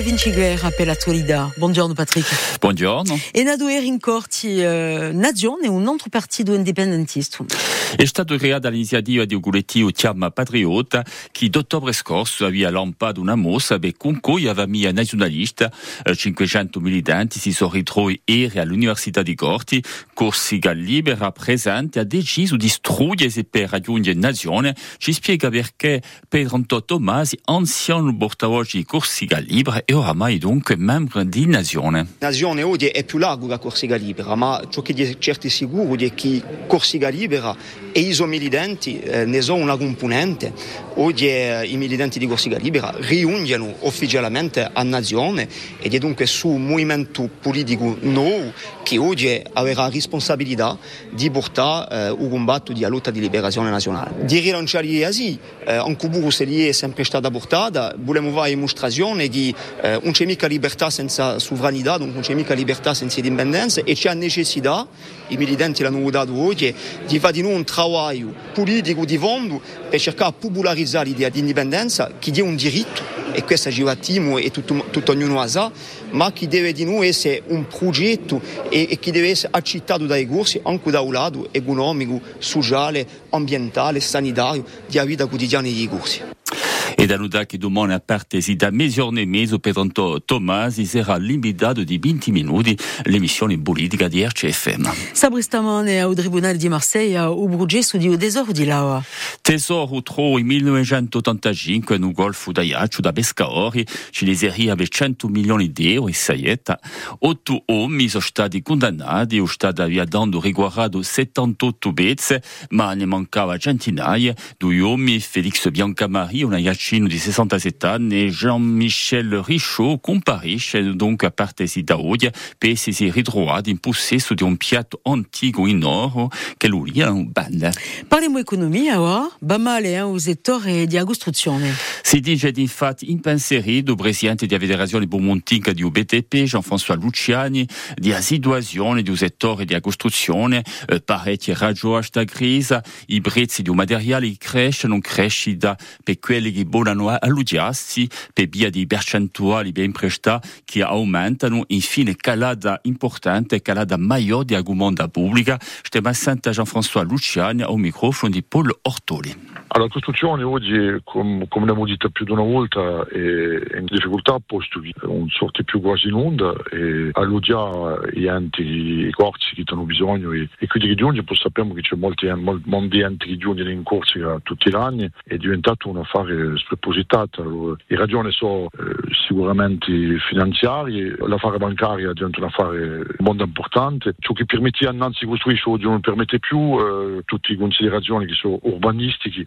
Vinciguer à Solida. Bonjour, Patrick. Bonjour. E na due rincorti eh, Nadion un un parti partito indipendentista. È stato creata l'iniziativa di un collettivo Chiama Patriota che d'ottobre scorso aveva lanciato una mossa per con cui aveva mia nazionalista. 500 eh, militanti si sono retrouvés à l'université di Corti. Corsica Libera presente ha deciso di struggere per raggiungere nazione. Ci spiega perché Pedro Antonio ancien anziano portavoce di Corsica Libre, è oramai dunque membro di Nazione. Nazione oggi è più largo la Corsica Libera, ma ciò che di certo è sicuro è che Corsica Libera e i suoi militenti eh, ne sono una componente. Oggi i militanti di Corsica Libera riungono ufficialmente a Nazione ed è dunque su un movimento politico nuovo che oggi avrà responsabilità di portare eh, un combatto di lotta di liberazione nazionale. Di rilanciare gli asili, eh, un se lì è sempre stata portata, volevamo fare dimostrazione di eh, non c'è mica libertà senza sovranità, non c'è mica libertà senza indipendenza e c'è necessità, i militanti l'hanno dato oggi, di fare di noi un lavoro politico di fondo per cercare di popolarizzare l'idea di indipendenza che è un diritto e questo ci battiamo e tutto, tutto ognuno ha, ma che deve di noi essere un progetto e, e che deve essere accettato dai corsi anche da un lato economico, sociale, ambientale, sanitario, della vita quotidiana dei corsi. Et Edanudak part a idées mezz'ora mais au per Thomas il sera limité de 20 minutes minuti l'emissione politica di RCFM. Sabristamane al Tribunale di Marsiglia o Brugesso di Odesor di Laura. Tesoro tro en 1985 nel Golfo d'Aiaccio da Bescaori, ci leseria ave 100 milioni di euro e saietta. Otto uomini sono stati condannati o stati viadando riguardato 78 bezze, ma ne mancava centinaia. Due uomini, Felix Biancamari, una iaccia nous dit Santa Zetan, et Jean-Michel Richaud compari donc a parte da oggi per si ritrovato in possesso di un piatto antico in oro che lui ha un banda. et economia ora, va male eh, un settore di costruzione. Si dice infatti impensierito de presidente della federazione Bomontica di BTP Jean-François Luciani, di situazione di un settore di costruzione eh, parecchio raggio a sta grise, matériel prezzi di un materiale crèche, non crèche, quelli che vogliono la all'ugiassi per via di percentuali ben presta che aumentano. Infine calada importante, calada maggiore di agumonda pubblica. Stiamo a jean françois Luciani au microfono di Paul Ortoli. Allora, la costruzione oggi, com, come abbiamo detto più di una volta, è in difficoltà posto che è non sorte più quasi in onda e alloggia gli enti, i corsi che hanno bisogno e, e quindi che giunge, poi sappiamo che c'è molti, molti enti che giungono in corsi tutti gli anni, è diventato un affare spropositato. Allora, le ragioni sono eh, sicuramente finanziarie, l'affare bancario diventato un affare molto importante, ciò che permette innanzi costruisce oggi non permette più eh, tutte le considerazioni che sono urbanistiche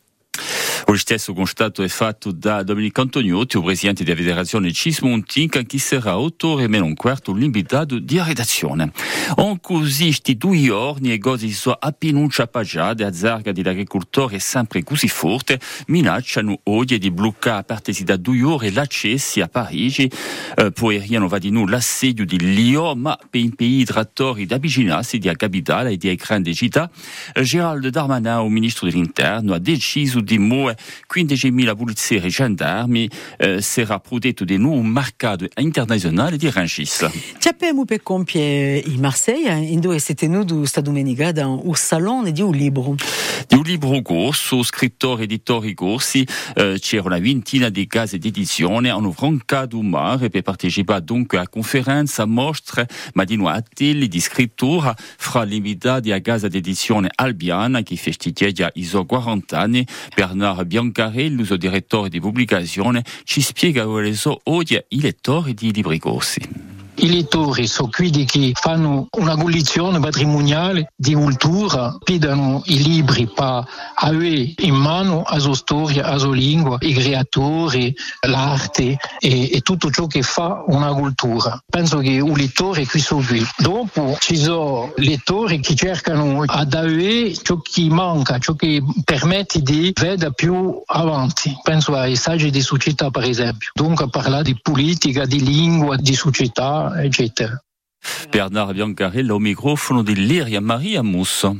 O stesso constato è fatto da Domenico Antoniotti, il presidente della federazione Cismontin, che sarà autore meno un quarto l'invitato di redazione. On così questi due giorni e cose si sono appena a zarga dell'agricoltore sempre così forte, minacciano oggi di bloccare a partire da due ore l'accesso a Parigi, eh, poi riano va di nuovo l'assedio di Lyon, ma per impedire di avvicinarsi alla capitale e alle grandi città, Geraldo Darmanin, il ministro dell'interno, ha deciso di muovere quindi 10.000 poliziotti e gendarmi eh, euh, sarà prodotto di nuovo mercato internazionale di Rangis. Ci abbiamo per compiere euh, hein, in Marsiglia, in dove siete noi questa domenica, dans un salone di un libro. Di un libro corso, scrittore editori corsi, euh, c'era una ventina di case d'édition hanno francato un mare per partecipare dunque a conferenze, a mostre, ma di attelli di scrittura fra l'invitati a casa d'edizione albiana che festeggia i suoi 40 anni, Bernard il nostro direttore di pubblicazione, ci spiega quali sono oggi i lettori di libri corsi. I lettori sono quelli che fanno una collezione patrimoniale di cultura, pidono i libri per avere in mano la sua storia, la sua lingua, i creatori, l'arte e, e tutto ciò che fa una cultura. Penso che un lettore qui sono qui. Dopo ci sono lettori che cercano ad avere ciò che manca, ciò che permette di vedere più avanti. Penso ai saggi di società, per esempio. Dunque parlare di politica, di lingua, di società, Bernard Biancarella au microfono Lyria Maria Musso.